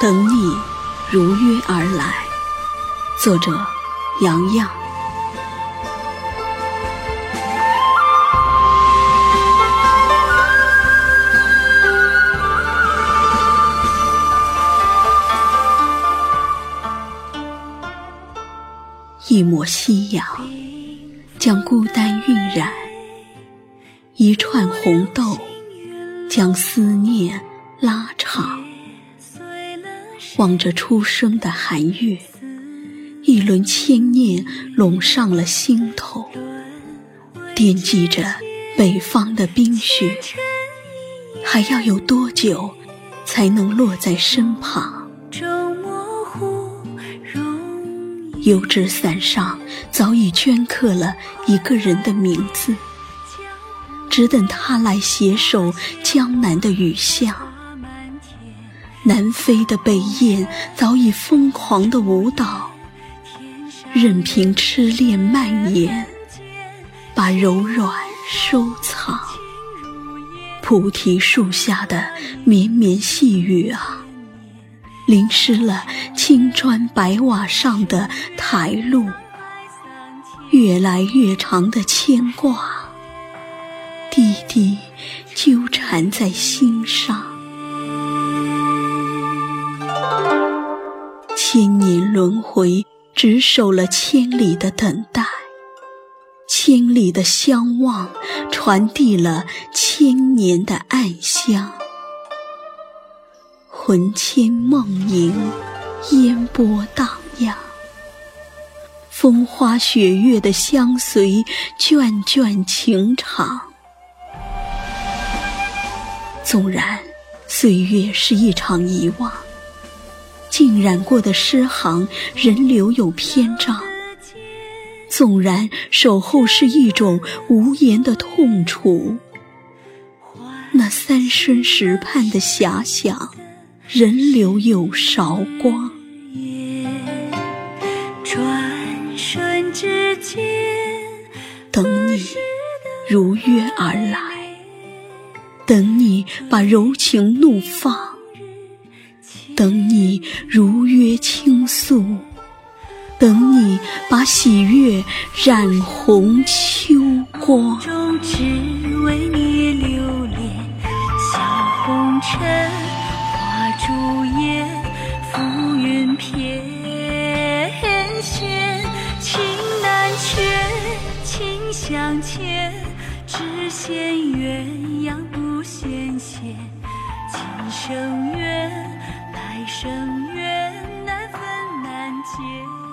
等你如约而来。作者：杨洋。一抹夕阳，将孤单晕染；一串红豆，将思念拉长。望着初升的寒月，一轮牵念笼上了心头。惦记着北方的冰雪，还要有多久才能落在身旁？油纸伞上早已镌刻了一个人的名字，只等他来携手江南的雨巷。南飞的北雁早已疯狂的舞蹈，任凭痴恋蔓延，把柔软收藏。菩提树下的绵绵细雨啊。淋湿了青砖白瓦上的台路，越来越长的牵挂，滴滴纠缠在心上。千年轮回，只守了千里的等待，千里的相望，传递了千年的暗香。魂牵梦萦，烟波荡漾，风花雪月的相随，卷卷情长。纵然岁月是一场遗忘，浸染过的诗行仍留有篇章。纵然守候是一种无言的痛楚，那三生石畔的遐想。人流有韶光，转瞬之间，等你如约而来，等你把柔情怒放，等你如约倾诉，等你把喜悦染红秋光。中只为你留恋小红尘。化朱颜浮云翩跹，情难却，情相牵，只羡鸳鸯不羡仙。今生缘，来生缘，难分难解。